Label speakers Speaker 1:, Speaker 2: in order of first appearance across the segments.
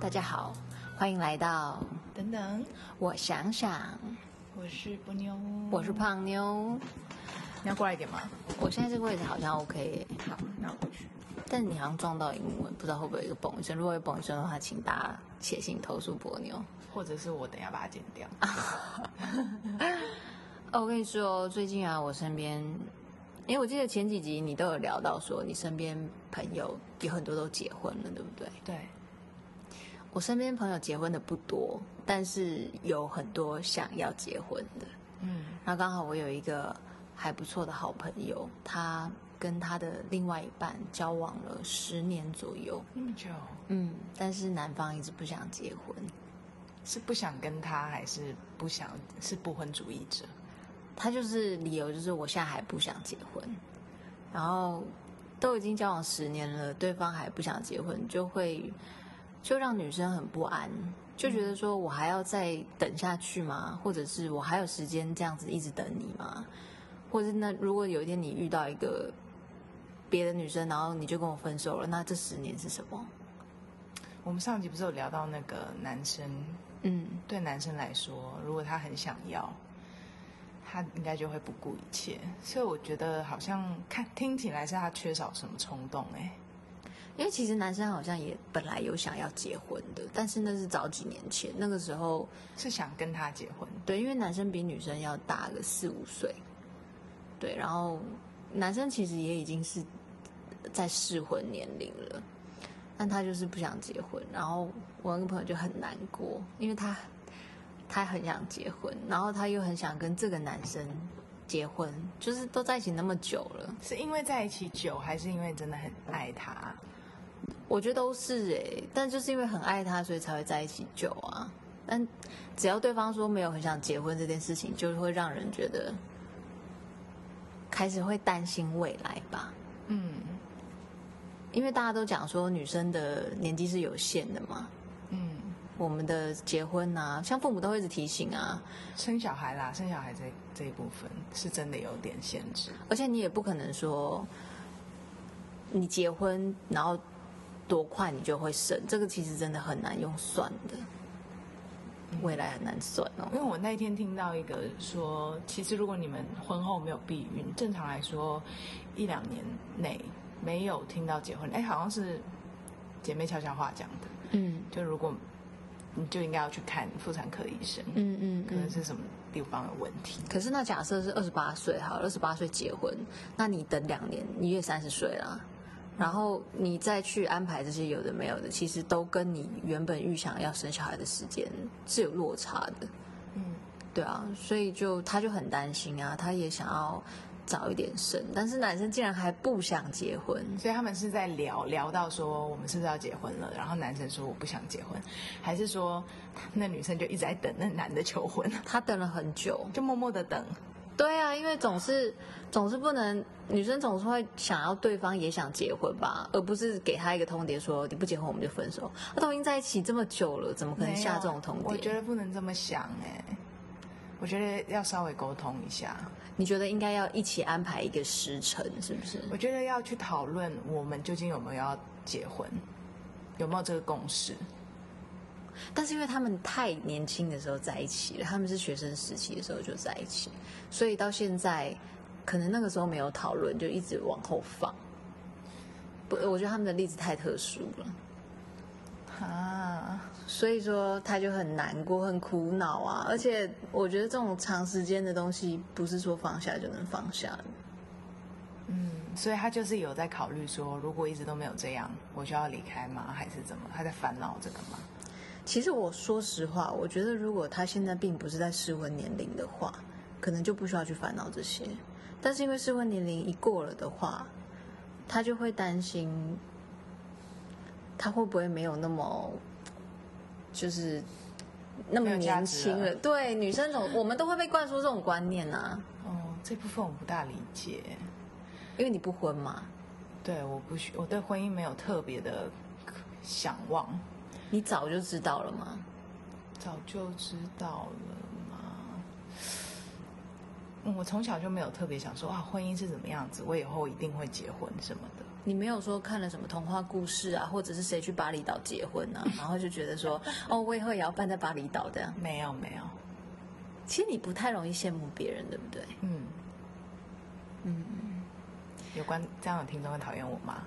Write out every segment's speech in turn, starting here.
Speaker 1: 大家好，欢迎来到
Speaker 2: 等等，
Speaker 1: 我想想，
Speaker 2: 我是波妞，
Speaker 1: 我是胖妞，
Speaker 2: 你要过来一点吗？
Speaker 1: 我现在这个位置好像 OK，
Speaker 2: 好，那我过去。
Speaker 1: 但你好像撞到萤幕，不知道会不会有一个嘣一声。如果有嘣一声的话，请大家写信投诉波妞，
Speaker 2: 或者是我等一下把它剪掉。
Speaker 1: 哦，我跟你说，最近啊，我身边，因为我记得前几集你都有聊到说，你身边朋友有很多都结婚了，对不对？
Speaker 2: 对。
Speaker 1: 我身边朋友结婚的不多，但是有很多想要结婚的。
Speaker 2: 嗯，
Speaker 1: 然后刚好我有一个还不错的好朋友，他跟他的另外一半交往了十年左右，
Speaker 2: 那么久。
Speaker 1: 嗯，但是男方一直不想结婚，
Speaker 2: 是不想跟他，还是不想是不婚主义者？
Speaker 1: 他就是理由就是我现在还不想结婚，然后都已经交往十年了，对方还不想结婚，就会。就让女生很不安，就觉得说我还要再等下去吗？或者是我还有时间这样子一直等你吗？或者是那如果有一天你遇到一个别的女生，然后你就跟我分手了，那这十年是什么？
Speaker 2: 我们上集不是有聊到那个男生，嗯，对男生来说，如果他很想要，他应该就会不顾一切。所以我觉得好像看听起来是他缺少什么冲动哎、欸。
Speaker 1: 因为其实男生好像也本来有想要结婚的，但是那是早几年前，那个时候
Speaker 2: 是想跟他结婚。
Speaker 1: 对，因为男生比女生要大个四五岁。对，然后男生其实也已经是在适婚年龄了，但他就是不想结婚。然后我那个朋友就很难过，因为他他很想结婚，然后他又很想跟这个男生结婚，就是都在一起那么久了，
Speaker 2: 是因为在一起久，还是因为真的很爱他？
Speaker 1: 我觉得都是哎，但就是因为很爱他，所以才会在一起久啊。但只要对方说没有很想结婚这件事情，就会让人觉得开始会担心未来吧。
Speaker 2: 嗯，
Speaker 1: 因为大家都讲说女生的年纪是有限的嘛。
Speaker 2: 嗯，
Speaker 1: 我们的结婚啊，像父母都会一直提醒啊，
Speaker 2: 生小孩啦，生小孩这这一部分是真的有点限制，
Speaker 1: 而且你也不可能说你结婚然后。多快你就会生？这个其实真的很难用算的，未来很难算哦。
Speaker 2: 因为我那天听到一个说，其实如果你们婚后没有避孕，正常来说一两年内没有听到结婚，哎，好像是姐妹悄悄话讲的。
Speaker 1: 嗯，
Speaker 2: 就如果你就应该要去看妇产科医生。
Speaker 1: 嗯嗯，
Speaker 2: 可能是什么地方有问题。
Speaker 1: 可是那假设是二十八岁，好，二十八岁结婚，那你等两年，你也三十岁了。然后你再去安排这些有的没有的，其实都跟你原本预想要生小孩的时间是有落差的。
Speaker 2: 嗯，
Speaker 1: 对啊，所以就他就很担心啊，他也想要早一点生，但是男生竟然还不想结婚，
Speaker 2: 所以他们是在聊聊到说我们是不是要结婚了，然后男生说我不想结婚，还是说那女生就一直在等那男的求婚？
Speaker 1: 他等了很久，
Speaker 2: 就默默的等。
Speaker 1: 对啊，因为总是总是不能，女生总是会想要对方也想结婚吧，而不是给他一个通牒说你不结婚我们就分手。他都已经在一起这么久了，怎么可能下这种通牒？
Speaker 2: 我觉得不能这么想哎，我觉得要稍微沟通一下。
Speaker 1: 你觉得应该要一起安排一个时辰，是不是？
Speaker 2: 我觉得要去讨论我们究竟有没有要结婚，有没有这个共识。
Speaker 1: 但是因为他们太年轻的时候在一起了，他们是学生时期的时候就在一起，所以到现在可能那个时候没有讨论，就一直往后放。不，我觉得他们的例子太特殊了
Speaker 2: 啊，
Speaker 1: 所以说他就很难过、很苦恼啊。而且我觉得这种长时间的东西不是说放下就能放下的。
Speaker 2: 嗯，所以他就是有在考虑说，如果一直都没有这样，我就要离开吗？还是怎么？他在烦恼这个吗？
Speaker 1: 其实我说实话，我觉得如果他现在并不是在适婚年龄的话，可能就不需要去烦恼这些。但是因为适婚年龄一过了的话，他就会担心，他会不会没有那么，就是那么年轻了？对，女生总我们都会被灌输这种观念啊。
Speaker 2: 哦，这部分我不大理解，
Speaker 1: 因为你不婚嘛。
Speaker 2: 对，我不需，我对婚姻没有特别的想望。
Speaker 1: 你早就知道了吗？，，，，，，，，，，，，，，，，，，，，，，，，，，，，，，，，，，，，，，，，，，，，，，，，，，，，，，，，，，，，，，，，，，，，，，，，，，，，，，，，，，，，，，，，，，，，，，，，，，，，，，，，，，，，，，，，，，，，，，，，，，，，，，，，，，，，，，，，，，，，，，，，，，，，，，，，，，，，，，，，，，，，，，，，，，，，，，，，，，，，，，，，，，，，，，，，，，，，，，，，，，，，，，，，，，，，，，，，，
Speaker 2: 嗯，我从小就没有特别想说啊，婚姻是怎么样子，我以后一定会结婚什么的。
Speaker 1: 你没有说看了什么童话故事啊，或者是谁去巴厘岛结婚啊，然后就觉得说，哦，我以后也要办在巴厘岛这样？
Speaker 2: 没有，没有。
Speaker 1: 其实你不太容易羡慕别人，对不对？嗯
Speaker 2: 嗯。有关这样的听众会讨厌我吗？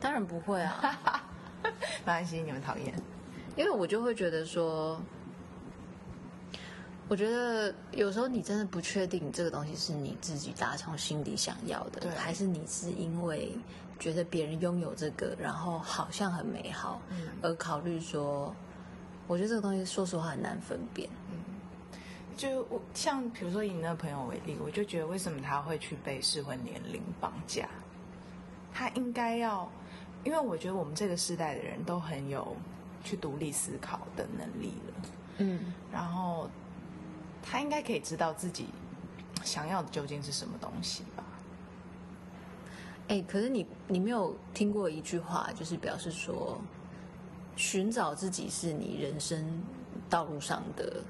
Speaker 1: 当然不会啊，
Speaker 2: 没关系，你们讨厌。
Speaker 1: 因为我就会觉得说，我觉得有时候你真的不确定这个东西是你自己打从心底想要的，对还是你是因为觉得别人拥有这个，然后好像很美好，嗯、而考虑说，我觉得这个东西说实话很难分辨。嗯，
Speaker 2: 就我像比如说以你那个朋友为例，我就觉得为什么他会去被适婚年龄绑架？他应该要，因为我觉得我们这个时代的人都很有。去独立思考的能力了，嗯，然后他应该可以知道自己想要的究竟是什么东西吧？
Speaker 1: 哎，可是你你没有听过一句话，就是表示说，寻找自己是你人生道路上的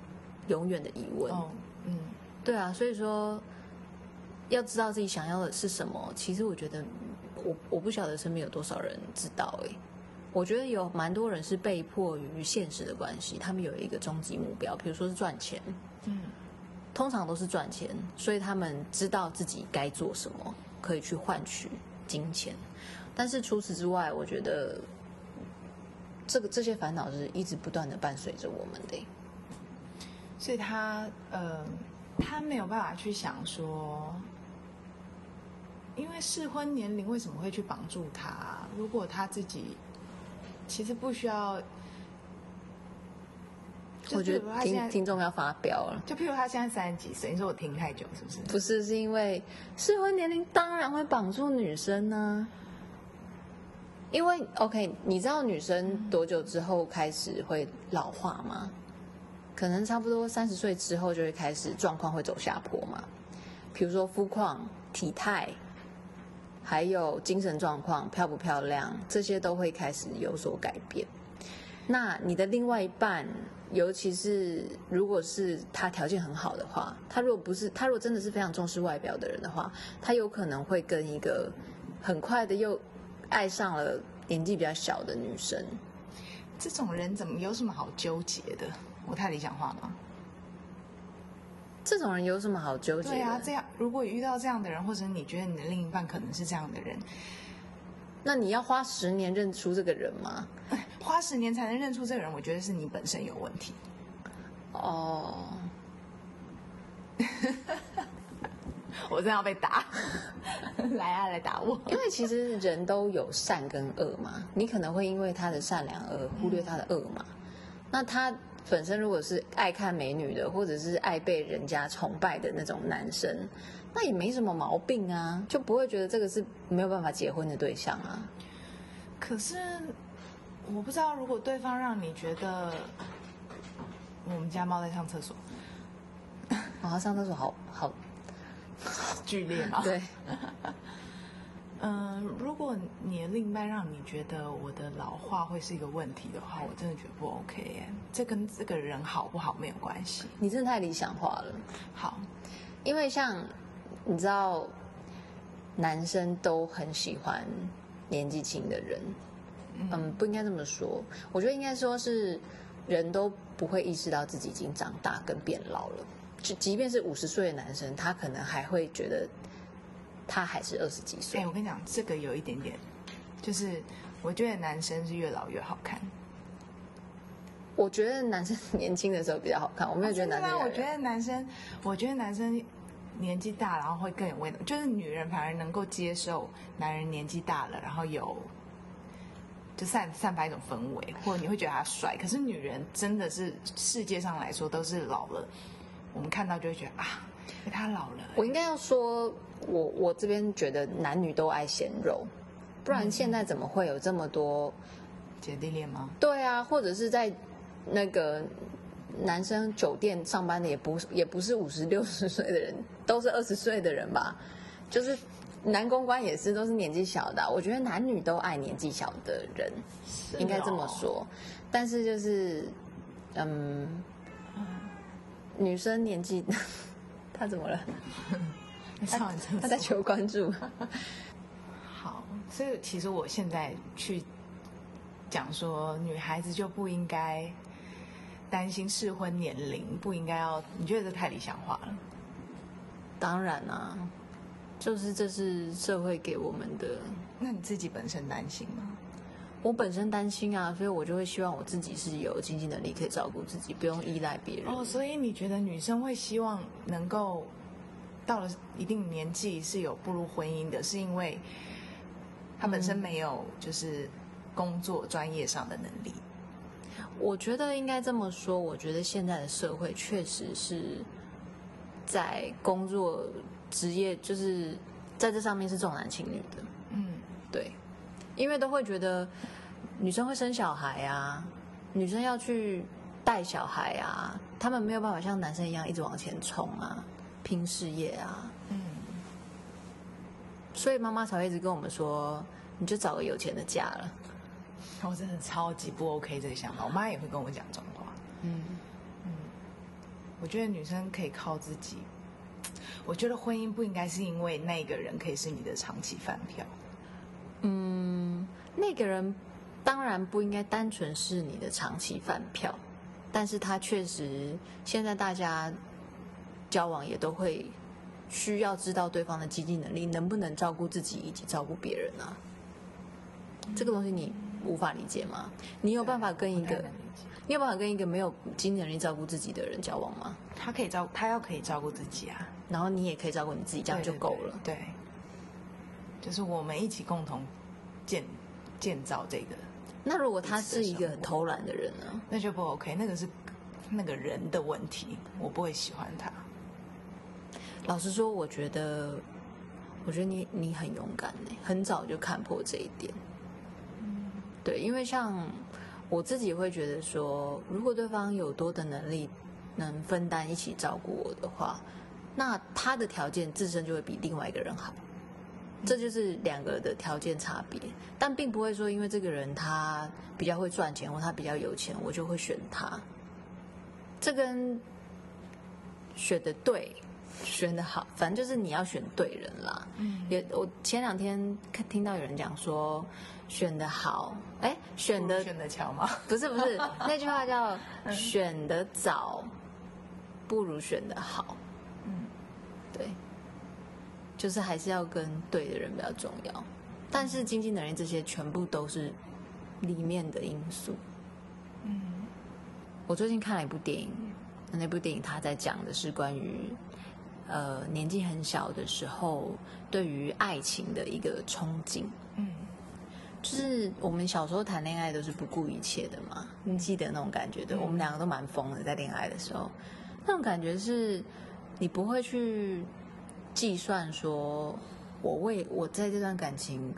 Speaker 1: 永远的疑问。哦，嗯，对啊，所以说要知道自己想要的是什么，其实我觉得我我不晓得身边有多少人知道，哎。我觉得有蛮多人是被迫于现实的关系，他们有一个终极目标，比如说是赚钱，嗯，通常都是赚钱，所以他们知道自己该做什么，可以去换取金钱。但是除此之外，我觉得这个这些烦恼是一直不断的伴随着我们的，
Speaker 2: 所以他呃，他没有办法去想说，因为适婚年龄为什么会去绑住他？如果他自己。其实不需要，
Speaker 1: 我觉得听听众要发飙了。
Speaker 2: 就譬如他现在三十几岁，你说我听太久是不是？
Speaker 1: 不是，是因为适婚年龄当然会绑住女生呢、啊。因为 OK，你知道女生多久之后开始会老化吗？可能差不多三十岁之后就会开始状况会走下坡嘛。比如说肤况、体态。还有精神状况、漂不漂亮，这些都会开始有所改变。那你的另外一半，尤其是如果是他条件很好的话，他如果不是，他如果真的是非常重视外表的人的话，他有可能会跟一个很快的又爱上了年纪比较小的女生。
Speaker 2: 这种人怎么有什么好纠结的？我太理想化了？
Speaker 1: 这种人有什么好纠结的？
Speaker 2: 对啊，这样如果遇到这样的人，或者你觉得你的另一半可能是这样的人，
Speaker 1: 那你要花十年认出这个人吗？
Speaker 2: 花十年才能认出这个人，我觉得是你本身有问题。哦，我真要被打，来啊，来打我！
Speaker 1: 因为其实人都有善跟恶嘛，你可能会因为他的善良而忽略他的恶嘛，嗯、那他。本身如果是爱看美女的，或者是爱被人家崇拜的那种男生，那也没什么毛病啊，就不会觉得这个是没有办法结婚的对象啊。
Speaker 2: 可是我不知道，如果对方让你觉得我们家猫在上厕所，
Speaker 1: 啊，上厕所好好
Speaker 2: 剧烈吗？
Speaker 1: 对。
Speaker 2: 嗯，如果你的另一半让你觉得我的老化会是一个问题的话，我真的觉得不 OK 耶。这跟这个人好不好没有关系。
Speaker 1: 你真的太理想化了。
Speaker 2: 好，
Speaker 1: 因为像你知道，男生都很喜欢年纪轻的人。嗯，不应该这么说。我觉得应该说是人都不会意识到自己已经长大跟变老了。就即便是五十岁的男生，他可能还会觉得。他还是二十几岁。
Speaker 2: 哎，我跟你讲，这个有一点点，就是我觉得男生是越老越好看。
Speaker 1: 我觉得男生年轻的时候比较好看，我没有觉得男生。
Speaker 2: 我觉得男生，我觉得男生年纪大，然后会更有味道。就是女人反而能够接受男人年纪大了，然后有就散散发一种氛围，或者你会觉得他帅。可是女人真的是世界上来说都是老了，我们看到就会觉得啊，他老了。
Speaker 1: 我应该要说。我我这边觉得男女都爱鲜肉，不然现在怎么会有这么多
Speaker 2: 姐弟恋吗？
Speaker 1: 对啊，或者是在那个男生酒店上班的也不也不是五十六十岁的人，都是二十岁的人吧？就是男公关也是都是年纪小的啊。我觉得男女都爱年纪小的人，应该这么说。但是就是嗯，女生年纪。他怎么了？
Speaker 2: 他
Speaker 1: 他在求关注。
Speaker 2: 好，所以其实我现在去讲说，女孩子就不应该担心适婚年龄，不应该要。你觉得这太理想化了？
Speaker 1: 当然啊，就是这是社会给我们的。
Speaker 2: 那你自己本身担心吗？
Speaker 1: 我本身担心啊，所以我就会希望我自己是有经济能力可以照顾自己，不用依赖别人。
Speaker 2: 哦，所以你觉得女生会希望能够到了一定年纪是有步入婚姻的，是因为他本身没有就是工作专业上的能力？
Speaker 1: 嗯，我觉得应该这么说。我觉得现在的社会确实是在工作职业，就是在这上面是重男轻女的。嗯，对。因为都会觉得女生会生小孩啊，女生要去带小孩啊，他们没有办法像男生一样一直往前冲啊，拼事业啊。嗯。所以妈妈才会一直跟我们说，你就找个有钱的嫁了。
Speaker 2: 我真的超级不 OK 这个想法，我妈也会跟我讲这种话。嗯嗯。我觉得女生可以靠自己。我觉得婚姻不应该是因为那个人可以是你的长期饭票。
Speaker 1: 嗯，那个人当然不应该单纯是你的长期饭票，但是他确实现在大家交往也都会需要知道对方的经济能力能不能照顾自己以及照顾别人啊。嗯、这个东西你无法理解吗？你有办法跟一个你有办法跟一个没有经济能力照顾自己的人交往吗？
Speaker 2: 他可以照，他要可以照顾自己啊，
Speaker 1: 然后你也可以照顾你自己，这样就够了。
Speaker 2: 对。对对就是我们一起共同建建造这个。
Speaker 1: 那如果他是一个很偷懒的人呢？
Speaker 2: 那就不 OK，那个是那个人的问题，我不会喜欢他。
Speaker 1: 老实说，我觉得，我觉得你你很勇敢呢，很早就看破这一点。嗯，对，因为像我自己会觉得说，如果对方有多的能力能分担一起照顾我的话，那他的条件自身就会比另外一个人好。这就是两个的条件差别，但并不会说因为这个人他比较会赚钱或他比较有钱，我就会选他。这跟选的对、选的好，反正就是你要选对人啦。嗯，也我前两天看听到有人讲说，选的好，哎，选的
Speaker 2: 选的巧吗？
Speaker 1: 不 是不是，那句话叫选的早不如选的好。嗯，对。就是还是要跟对的人比较重要，但是经济能力这些全部都是里面的因素。嗯，我最近看了一部电影，那部电影他在讲的是关于呃年纪很小的时候对于爱情的一个憧憬。嗯，就是我们小时候谈恋爱都是不顾一切的嘛，你记得那种感觉？对，我们两个都蛮疯的，在恋爱的时候，那种感觉是你不会去。计算说，我为我在这段感情，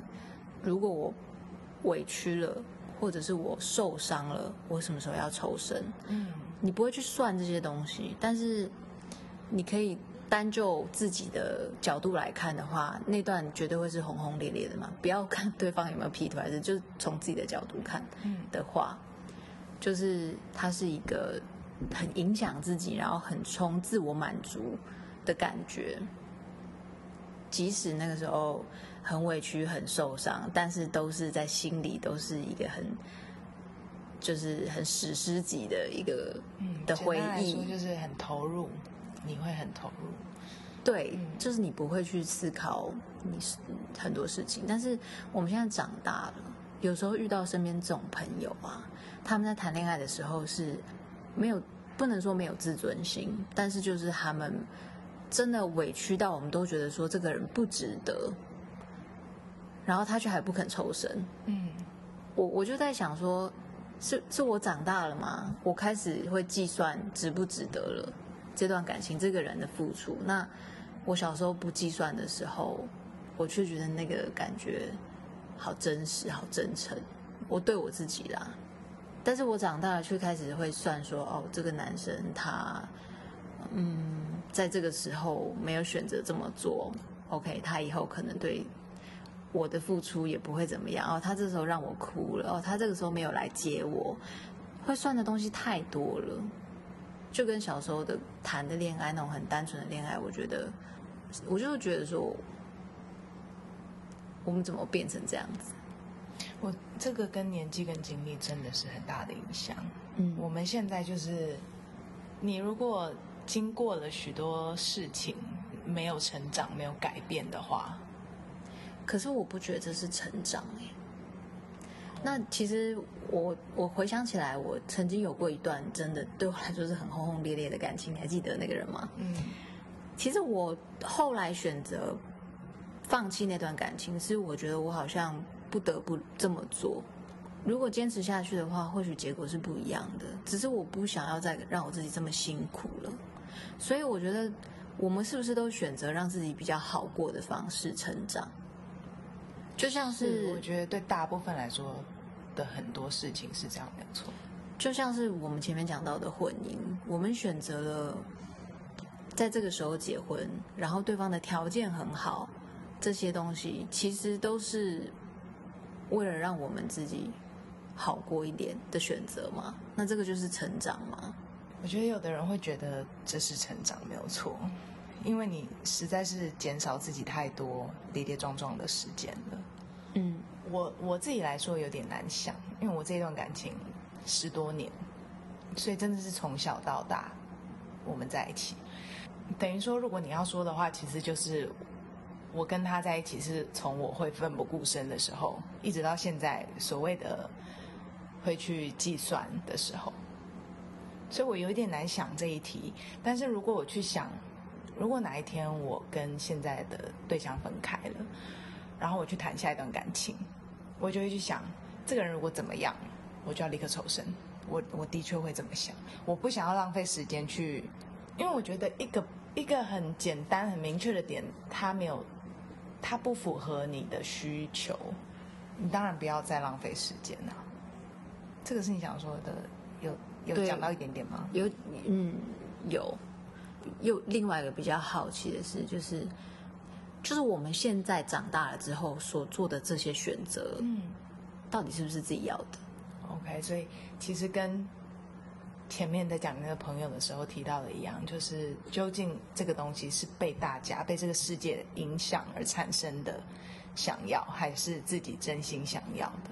Speaker 1: 如果我委屈了，或者是我受伤了，我什么时候要抽身？嗯，你不会去算这些东西，但是你可以单就自己的角度来看的话，那段绝对会是轰轰烈烈的嘛。不要看对方有没有劈腿，还是就是从自己的角度看的话，就是它是一个很影响自己，然后很冲自我满足的感觉。即使那个时候很委屈、很受伤，但是都是在心里都是一个很，就是很史诗级的一个的回忆，
Speaker 2: 就是很投入，你会很投入。
Speaker 1: 对，嗯、就是你不会去思考你是很多事情。但是我们现在长大了，有时候遇到身边这种朋友啊，他们在谈恋爱的时候是没有，不能说没有自尊心，但是就是他们。真的委屈到我们都觉得说这个人不值得，然后他却还不肯抽身。嗯，我我就在想说，是是我长大了吗？我开始会计算值不值得了这段感情，这个人的付出。那我小时候不计算的时候，我却觉得那个感觉好真实、好真诚。我对我自己啦，但是我长大了却开始会算说，哦，这个男生他，嗯。在这个时候没有选择这么做，OK，他以后可能对我的付出也不会怎么样哦。他这时候让我哭了哦，他这个时候没有来接我，会算的东西太多了，就跟小时候的谈的恋爱那种很单纯的恋爱，我觉得，我就是觉得说，我们怎么变成这样子？
Speaker 2: 我这个跟年纪跟经历真的是很大的影响。嗯，我们现在就是，你如果经过了许多事情，没有成长，没有改变的话，
Speaker 1: 可是我不觉得这是成长哎。那其实我我回想起来，我曾经有过一段真的对我来说是很轰轰烈烈的感情，你还记得那个人吗？嗯，其实我后来选择放弃那段感情，是我觉得我好像不得不这么做。如果坚持下去的话，或许结果是不一样的。只是我不想要再让我自己这么辛苦了，所以我觉得我们是不是都选择让自己比较好过的方式成长？就像是，
Speaker 2: 是我觉得对大部分来说的很多事情是这样没有错。
Speaker 1: 就像是我们前面讲到的婚姻，我们选择了在这个时候结婚，然后对方的条件很好，这些东西其实都是为了让我们自己好过一点的选择嘛。那这个就是成长吗？
Speaker 2: 我觉得有的人会觉得这是成长没有错。因为你实在是减少自己太多跌跌撞撞的时间了。嗯，我我自己来说有点难想，因为我这段感情十多年，所以真的是从小到大我们在一起。等于说，如果你要说的话，其实就是我跟他在一起是从我会奋不顾身的时候，一直到现在所谓的会去计算的时候，所以我有一点难想这一题。但是如果我去想。如果哪一天我跟现在的对象分开了，然后我去谈下一段感情，我就会去想，这个人如果怎么样，我就要立刻抽身。我我的确会这么想，我不想要浪费时间去，因为我觉得一个一个很简单很明确的点，他没有，他不符合你的需求，你当然不要再浪费时间了。这个是你想说的，有有讲到一点点吗？
Speaker 1: 有，嗯，有。又另外一个比较好奇的是，就是就是我们现在长大了之后所做的这些选择，嗯，到底是不是自己要的
Speaker 2: ？OK，所以其实跟前面在讲那个朋友的时候提到的一样，就是究竟这个东西是被大家、被这个世界影响而产生的想要，还是自己真心想要的？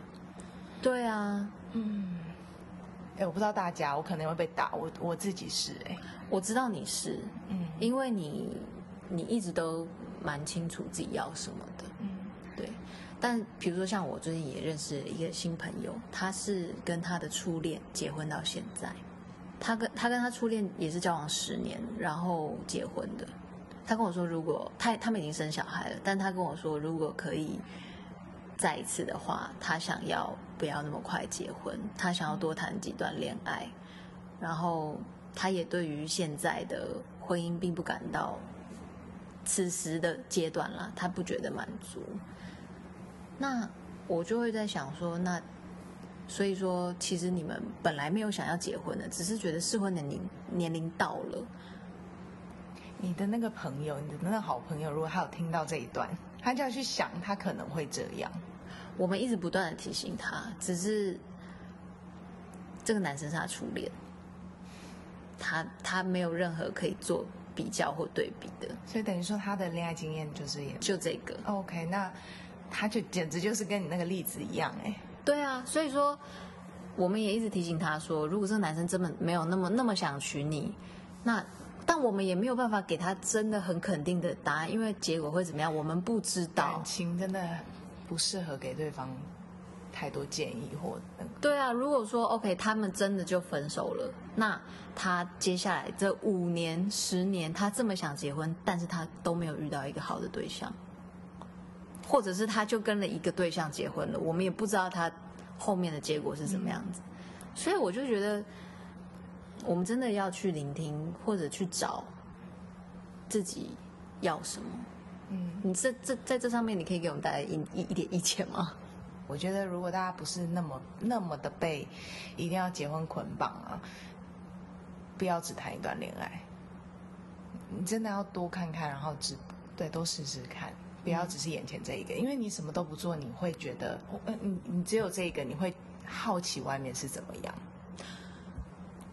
Speaker 1: 对啊，
Speaker 2: 嗯，哎，我不知道大家，我可能会被打，我我自己是哎。
Speaker 1: 我知道你是，嗯，因为你你一直都蛮清楚自己要什么的，嗯，对。但比如说像我最近也认识了一个新朋友，他是跟他的初恋结婚到现在，他跟他跟他初恋也是交往十年，然后结婚的。他跟我说，如果他他们已经生小孩了，但他跟我说，如果可以再一次的话，他想要不要那么快结婚，他想要多谈几段恋爱，然后。他也对于现在的婚姻并不感到此时的阶段啦，他不觉得满足。那我就会在想说，那所以说，其实你们本来没有想要结婚的，只是觉得适婚年龄年龄到了。
Speaker 2: 你的那个朋友，你的那个好朋友，如果他有听到这一段，他就要去想，他可能会这样。
Speaker 1: 我们一直不断的提醒他，只是这个男生是他初恋。他他没有任何可以做比较或对比的，
Speaker 2: 所以等于说他的恋爱经验就是也
Speaker 1: 就这个。
Speaker 2: OK，那他就简直就是跟你那个例子一样哎。
Speaker 1: 对啊，所以说我们也一直提醒他说，如果这个男生真的没有那么那么想娶你，那但我们也没有办法给他真的很肯定的答案，因为结果会怎么样，我们不知道。
Speaker 2: 感情真的不适合给对方太多建议或那个。
Speaker 1: 对啊，如果说 OK，他们真的就分手了，那。他接下来这五年、十年，他这么想结婚，但是他都没有遇到一个好的对象，或者是他就跟了一个对象结婚了，我们也不知道他后面的结果是什么样子。所以我就觉得，我们真的要去聆听，或者去找自己要什么。嗯，你这这在这上面，你可以给我们带来一一一点意见吗？
Speaker 2: 我觉得，如果大家不是那么那么的被一定要结婚捆绑啊。不要只谈一段恋爱，你真的要多看看，然后只对多试试看，不要只是眼前这一个，因为你什么都不做，你会觉得，嗯，你你只有这一个，你会好奇外面是怎么样。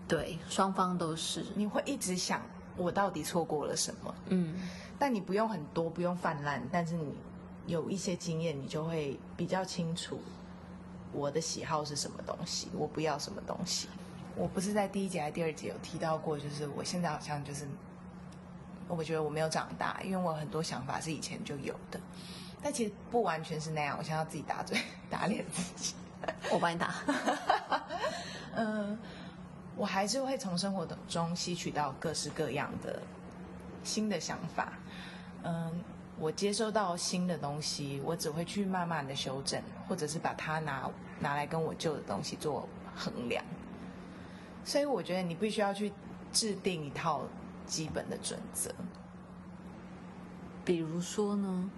Speaker 1: 对，双方都是。
Speaker 2: 你会一直想我到底错过了什么？
Speaker 1: 嗯，
Speaker 2: 但你不用很多，不用泛滥，但是你有一些经验，你就会比较清楚我的喜好是什么东西，我不要什么东西。我不是在第一节还是第二节有提到过，就是我现在好像就是，我觉得我没有长大，因为我很多想法是以前就有的，但其实不完全是那样。我想要自己打嘴打脸自己，
Speaker 1: 我帮你打。
Speaker 2: 嗯。我还是会从生活中吸取到各式各样的新的想法。嗯，我接收到新的东西，我只会去慢慢的修正，或者是把它拿拿来跟我旧的东西做衡量。所以我觉得你必须要去制定一套基本的准则。
Speaker 1: 比如说呢？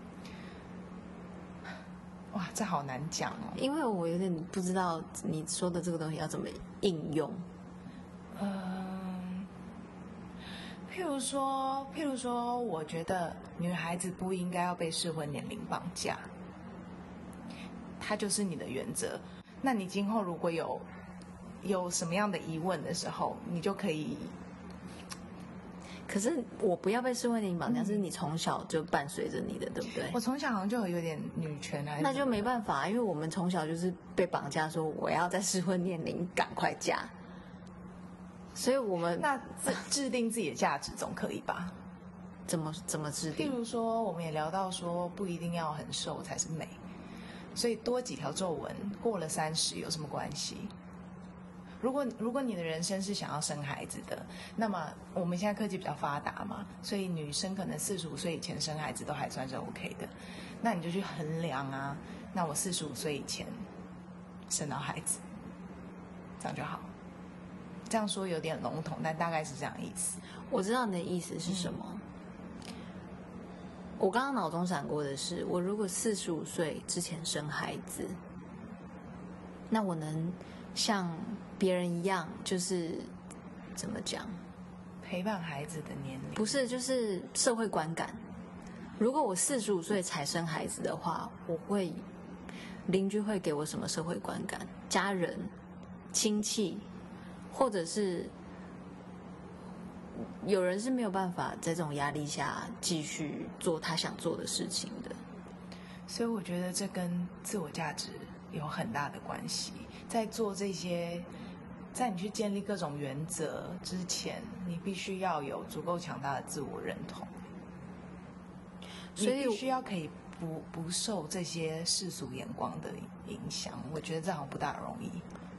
Speaker 2: 哇，这好难讲哦，
Speaker 1: 因为我有点不知道你说的这个东西要怎么应用。
Speaker 2: 嗯，譬如说，譬如说，我觉得女孩子不应该要被适婚年龄绑架，它就是你的原则。那你今后如果有有什么样的疑问的时候，你就可以。
Speaker 1: 可是我不要被适婚年龄绑架，嗯、是你从小就伴随着你的，对不对？
Speaker 2: 我从小好像就有点女权啊，
Speaker 1: 那就没办法，因为我们从小就是被绑架，说我要在适婚年龄赶快嫁。所以我们
Speaker 2: 那制 制定自己的价值总可以吧？
Speaker 1: 怎么怎么制定？
Speaker 2: 譬如说，我们也聊到说，不一定要很瘦才是美，所以多几条皱纹过了三十有什么关系？如果如果你的人生是想要生孩子的，那么我们现在科技比较发达嘛，所以女生可能四十五岁以前生孩子都还算是 OK 的，那你就去衡量啊，那我四十五岁以前生到孩子，这样就好。这样说有点笼统，但大概是这样意思。
Speaker 1: 我知道你的意思是什么。嗯、我刚刚脑中闪过的是，我如果四十五岁之前生孩子，那我能像别人一样，就是怎么讲？
Speaker 2: 陪伴孩子的年龄？
Speaker 1: 不是，就是社会观感。如果我四十五岁才生孩子的话，我会邻居会给我什么社会观感？家人、亲戚。或者是有人是没有办法在这种压力下继续做他想做的事情的，
Speaker 2: 所以我觉得这跟自我价值有很大的关系。在做这些，在你去建立各种原则之前，你必须要有足够强大的自我认同，所以必须要可以不不受这些世俗眼光的影响。我觉得这好像不大容易。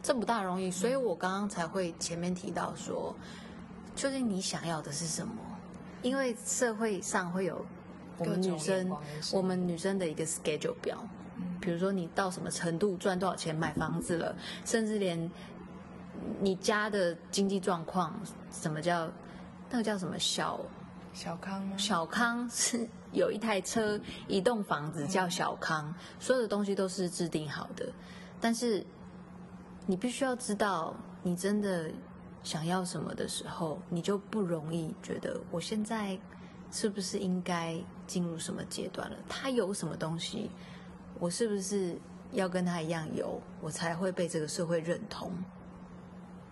Speaker 1: 这不大容易，所以我刚刚才会前面提到说，究竟你想要的是什么？因为社会上会有我们女生，我们女生的一个 schedule 表，比如说你到什么程度赚多少钱买房子了，甚至连你家的经济状况，什么叫那个叫什么小
Speaker 2: 小康吗？
Speaker 1: 小康是有一台车，一栋房子叫小康，所有的东西都是制定好的，但是。你必须要知道，你真的想要什么的时候，你就不容易觉得我现在是不是应该进入什么阶段了？他有什么东西，我是不是要跟他一样有，我才会被这个社会认同？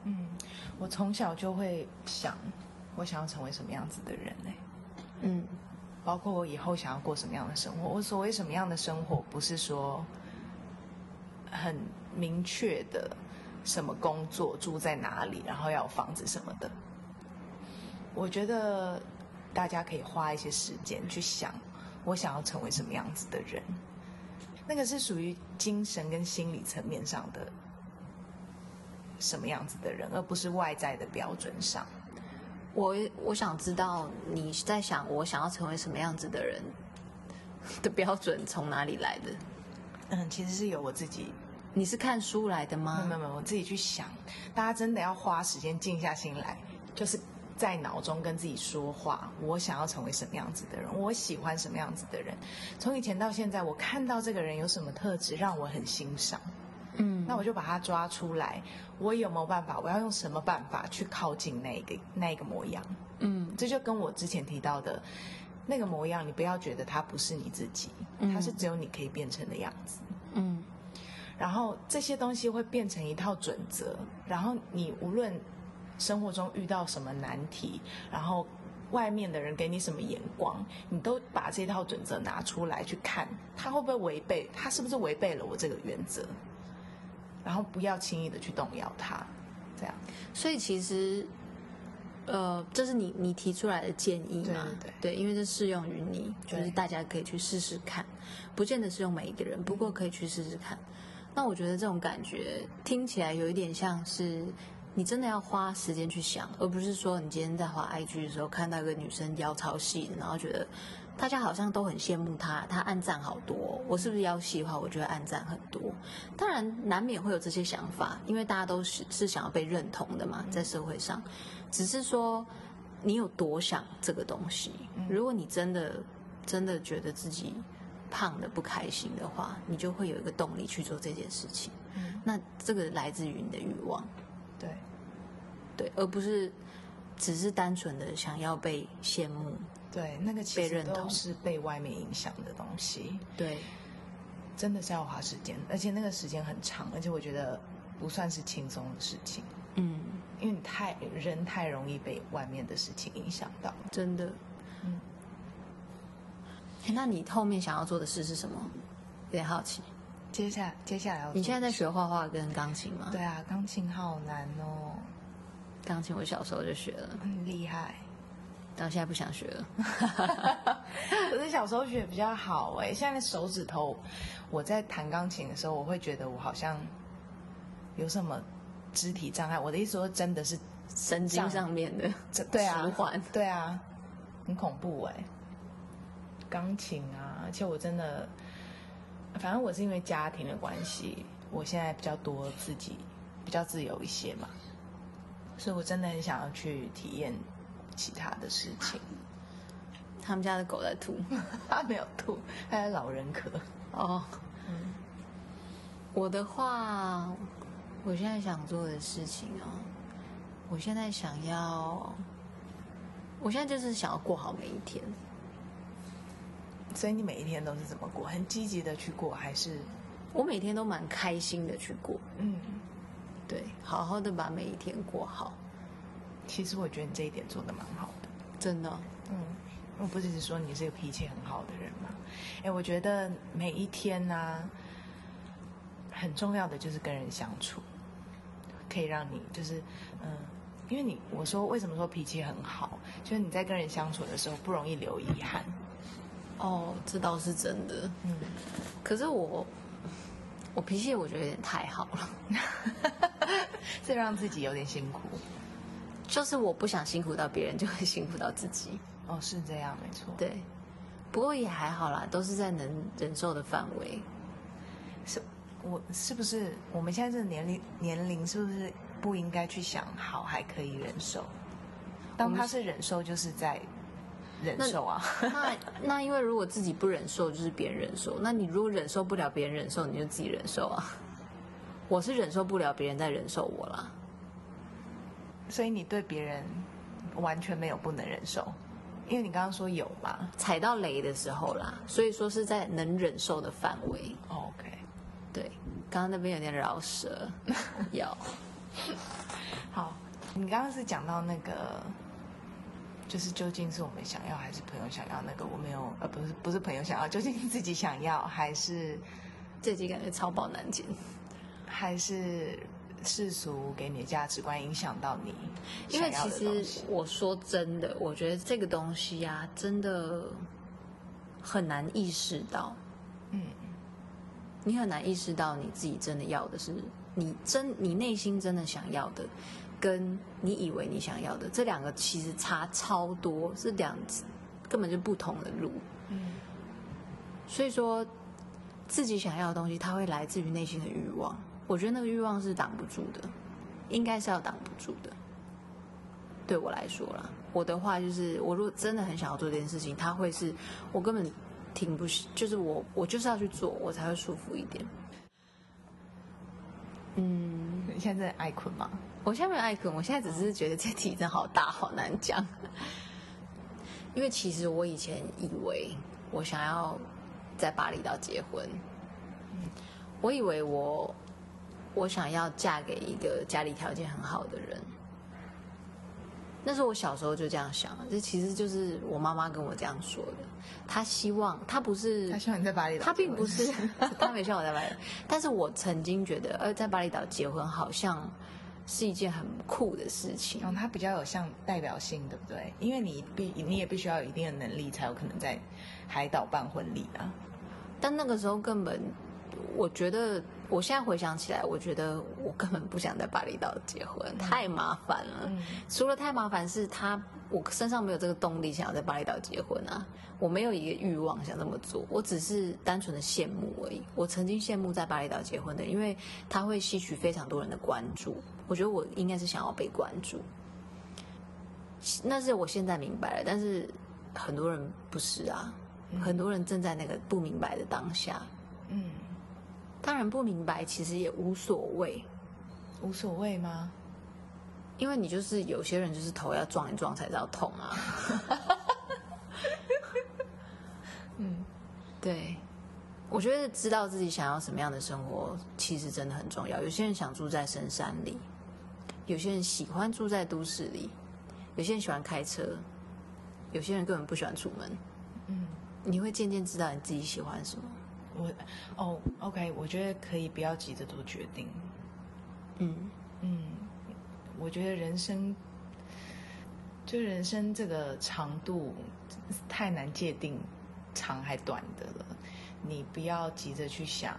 Speaker 2: 嗯，我从小就会想，我想要成为什么样子的人呢？嗯，包括我以后想要过什么样的生活。我所谓什么样的生活，不是说很明确的。什么工作，住在哪里，然后要有房子什么的。我觉得大家可以花一些时间去想，我想要成为什么样子的人。那个是属于精神跟心理层面上的什么样子的人，而不是外在的标准上。
Speaker 1: 我我想知道你在想我想要成为什么样子的人的标准从哪里来的？
Speaker 2: 嗯，其实是有我自己。
Speaker 1: 你是看书来的吗？
Speaker 2: 没有没有，我自己去想。大家真的要花时间静下心来，就是在脑中跟自己说话。我想要成为什么样子的人？我喜欢什么样子的人？从以前到现在，我看到这个人有什么特质让我很欣赏，嗯，那我就把他抓出来。我有没有办法？我要用什么办法去靠近那个那个模样？嗯，这就跟我之前提到的那个模样，你不要觉得它不是你自己，它是只有你可以变成的样子。嗯。然后这些东西会变成一套准则，然后你无论生活中遇到什么难题，然后外面的人给你什么眼光，你都把这套准则拿出来去看，他会不会违背？他是不是违背了我这个原则？然后不要轻易的去动摇它，这样。
Speaker 1: 所以其实，呃，这是你你提出来的建议嘛？
Speaker 2: 对对，
Speaker 1: 对，因为这适用于你，就是大家可以去试试看，不见得适用每一个人，不过可以去试试看。那我觉得这种感觉听起来有一点像是你真的要花时间去想，而不是说你今天在滑 IG 的时候看到一个女生腰超细，然后觉得大家好像都很羡慕她，她暗赞好多，我是不是腰细的话，我就会暗赞很多。当然难免会有这些想法，因为大家都是是想要被认同的嘛，在社会上，只是说你有多想这个东西。如果你真的真的觉得自己。胖的不开心的话，你就会有一个动力去做这件事情。嗯，那这个来自于你的欲望，
Speaker 2: 对，
Speaker 1: 对，而不是只是单纯的想要被羡慕。
Speaker 2: 对，那个其实都是被外面影响的东西。
Speaker 1: 对，
Speaker 2: 真的是要花时间，而且那个时间很长，而且我觉得不算是轻松的事情。
Speaker 1: 嗯，
Speaker 2: 因为你太人太容易被外面的事情影响到，
Speaker 1: 真的。嗯。那你后面想要做的事是什么？有点好奇。
Speaker 2: 接下来接下来要，
Speaker 1: 你现在在学画画跟钢琴吗？
Speaker 2: 对啊，钢琴好难哦。
Speaker 1: 钢琴我小时候就学了，
Speaker 2: 很厉害。
Speaker 1: 但现在不想学了。
Speaker 2: 可是小时候学比较好哎，现在手指头，我在弹钢琴的时候，我会觉得我好像有什么肢体障碍。我的意思说，真的是
Speaker 1: 神经上面的
Speaker 2: 这对啊，对啊，很恐怖哎。钢琴啊，而且我真的，反正我是因为家庭的关系，我现在比较多自己比较自由一些嘛，所以我真的很想要去体验其他的事情。
Speaker 1: 他们家的狗在吐，
Speaker 2: 它没有吐，它在老人咳。
Speaker 1: 哦，嗯，我的话，我现在想做的事情啊，我现在想要，我现在就是想要过好每一天。
Speaker 2: 所以你每一天都是怎么过？很积极的去过，还是？
Speaker 1: 我每天都蛮开心的去过。
Speaker 2: 嗯，
Speaker 1: 对，好好的把每一天过好。
Speaker 2: 其实我觉得你这一点做的蛮好的，
Speaker 1: 真的。
Speaker 2: 嗯，我不只是说你是个脾气很好的人嘛。哎，我觉得每一天呢、啊，很重要的就是跟人相处，可以让你就是嗯，因为你我说为什么说脾气很好，就是你在跟人相处的时候不容易留遗憾。
Speaker 1: 哦，这倒是真的。嗯，可是我，我脾气我觉得有点太好了，
Speaker 2: 这让自己有点辛苦。
Speaker 1: 就是我不想辛苦到别人，就会辛苦到自己。
Speaker 2: 哦，是这样，没错。
Speaker 1: 对，不过也还好啦，都是在能忍受的范围。
Speaker 2: 是，我是不是我们现在这个年龄年龄是不是不应该去想好还可以忍受？当他是忍受，就是在。忍受啊，
Speaker 1: 那那，那因为如果自己不忍受，就是别人忍受。那你如果忍受不了别人忍受，你就自己忍受啊。我是忍受不了别人在忍受我啦，
Speaker 2: 所以你对别人完全没有不能忍受，因为你刚刚说有嘛，
Speaker 1: 踩到雷的时候啦，所以说是在能忍受的范围。
Speaker 2: OK，
Speaker 1: 对，刚刚那边有点饶舌，有。
Speaker 2: 好，你刚刚是讲到那个。就是究竟是我们想要，还是朋友想要？那个我没有，呃，不是，不是朋友想要，究竟自己想要，还是
Speaker 1: 自己感觉超饱难减，
Speaker 2: 还是世俗给你的价值观影响到你？
Speaker 1: 因为其实我说真的，我觉得这个东西呀、啊，真的很难意识到。
Speaker 2: 嗯，
Speaker 1: 你很难意识到你自己真的要的是你真，你内心真的想要的。跟你以为你想要的这两个其实差超多，是两根本就不同的路。
Speaker 2: 嗯，
Speaker 1: 所以说自己想要的东西，它会来自于内心的欲望。我觉得那个欲望是挡不住的，应该是要挡不住的。对我来说啦，我的话就是，我如果真的很想要做这件事情，它会是我根本停不，就是我我就是要去做，我才会舒服一点。嗯，
Speaker 2: 你现在在爱困吗？
Speaker 1: 我现在没有爱困，我现在只是觉得这题真好大，好难讲。因为其实我以前以为我想要在巴厘岛结婚，我以为我我想要嫁给一个家里条件很好的人，那是我小时候就这样想，这其实就是我妈妈跟我这样说的。她希望，她不是，
Speaker 2: 她希望你在巴厘岛，
Speaker 1: 她并不是，她没希望我在巴厘岛。但是我曾经觉得，呃，在巴厘岛结婚好像是一件很酷的事情。
Speaker 2: 然后它比较有像代表性，对不对？因为你必你也必须要有一定的能力，才有可能在海岛办婚礼啊。
Speaker 1: 但那个时候根本，我觉得。我现在回想起来，我觉得我根本不想在巴厘岛结婚，太麻烦了。嗯、除了太麻烦，是他我身上没有这个动力想要在巴厘岛结婚啊，我没有一个欲望想这么做，我只是单纯的羡慕而已。我曾经羡慕在巴厘岛结婚的，因为他会吸取非常多人的关注。我觉得我应该是想要被关注，那是我现在明白了，但是很多人不是啊，很多人正在那个不明白的当下，嗯。当然不明白，其实也无所谓，
Speaker 2: 无所谓吗？
Speaker 1: 因为你就是有些人就是头要撞一撞才知道痛啊。嗯，对，我觉得知道自己想要什么样的生活，其实真的很重要。有些人想住在深山里，有些人喜欢住在都市里，有些人喜欢开车，有些人根本不喜欢出门。嗯，你会渐渐知道你自己喜欢什么。
Speaker 2: 我哦，OK，我觉得可以不要急着做决定。嗯嗯，我觉得人生就人生这个长度太难界定长还短的了。你不要急着去想，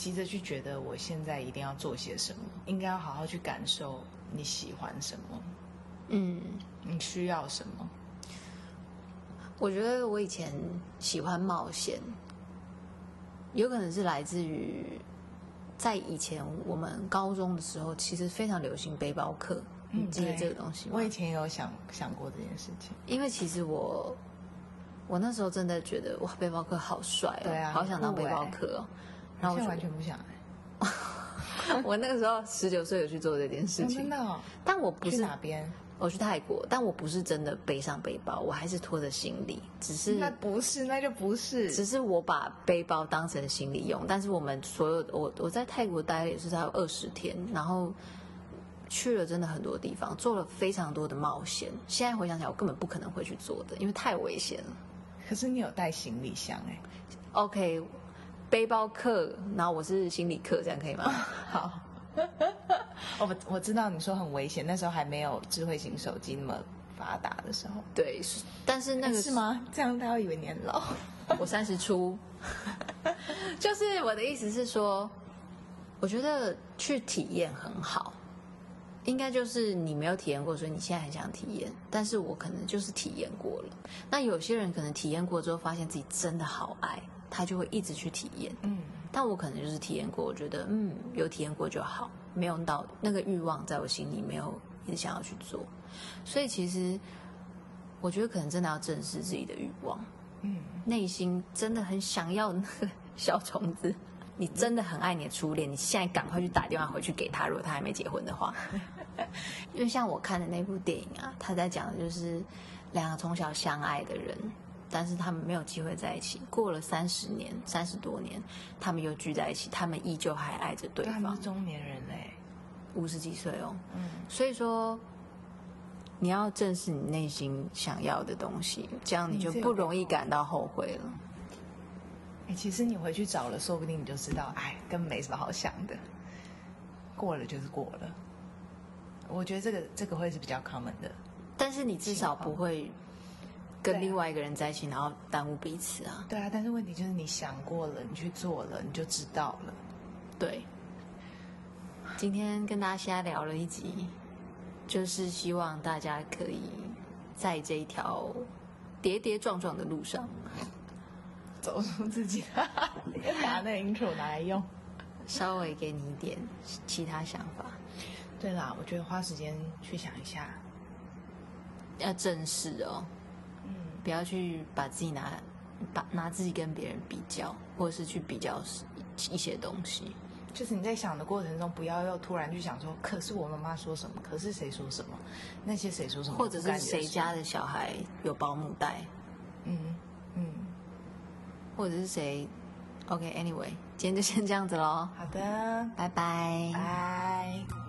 Speaker 2: 急着去觉得我现在一定要做些什么，应该要好好去感受你喜欢什么，嗯，你需要什么。
Speaker 1: 我觉得我以前喜欢冒险。有可能是来自于，在以前我们高中的时候，其实非常流行背包客。你记得这个东西吗？
Speaker 2: 我以前也有想想过这件事情。
Speaker 1: 因为其实我，我那时候真的觉得哇，背包客好帅哦，对啊，好想当背包客哦。
Speaker 2: 然后我完全不想
Speaker 1: 我那个时候十九岁有去做这件事情，
Speaker 2: 真的哦。
Speaker 1: 但我不是
Speaker 2: 去哪边？
Speaker 1: 我去泰国，但我不是真的背上背包，我还是拖着行李，只是
Speaker 2: 那不是，那就不是，
Speaker 1: 只是我把背包当成行李用。但是我们所有我我在泰国待了也是才有二十天，然后去了真的很多地方，做了非常多的冒险。现在回想起来，我根本不可能会去做的，因为太危险了。
Speaker 2: 可是你有带行李箱哎
Speaker 1: ？OK，背包客，然后我是心理客，这样可以吗？
Speaker 2: 好。我我知道你说很危险，那时候还没有智慧型手机那么发达的时候。
Speaker 1: 对，但是那个
Speaker 2: 是吗？这样他会以为你很老。
Speaker 1: 我三十出，就是我的意思是说，我觉得去体验很好，应该就是你没有体验过，所以你现在很想体验。但是我可能就是体验过了。那有些人可能体验过之后，发现自己真的好爱，他就会一直去体验。嗯。但我可能就是体验过，我觉得嗯，有体验过就好，没有到那个欲望在我心里没有一直想要去做，所以其实我觉得可能真的要正视自己的欲望，嗯，内心真的很想要那个小虫子，你真的很爱你的初恋，你现在赶快去打电话回去给他，如果他还没结婚的话，因为像我看的那部电影啊，他在讲的就是两个从小相爱的人。但是他们没有机会在一起。过了三十年、三十多年，他们又聚在一起，他们依旧还爱着对方。
Speaker 2: 他们是中年人嘞，
Speaker 1: 五十几岁哦。嗯，所以说你要正视你内心想要的东西，这样你就不容易感到后悔了。
Speaker 2: 哎，其实你回去找了，说不定你就知道，哎，根本没什么好想的。过了就是过了。我觉得这个这个会是比较 common 的，
Speaker 1: 但是你至少不会。跟另外一个人在一起，然后耽误彼此啊。
Speaker 2: 对啊，但是问题就是你想过了，你去做了，你就知道了。
Speaker 1: 对。今天跟大家瞎聊了一集，就是希望大家可以在这一条跌跌撞撞的路上，
Speaker 2: 走出自己的，把那个 intro 拿来用，
Speaker 1: 稍微给你一点其他想法。
Speaker 2: 对啦，我觉得花时间去想一下，
Speaker 1: 要正视哦。不要去把自己拿，把拿自己跟别人比较，或者是去比较一些东西。
Speaker 2: 就是你在想的过程中，不要又突然去想说，可是我妈妈说什么，可是谁说什么，那些谁说什么，
Speaker 1: 或者是谁家的小孩有保姆带，嗯嗯，或者是谁？OK，Anyway，今天就先这样子喽。
Speaker 2: 好的，
Speaker 1: 拜拜，
Speaker 2: 拜。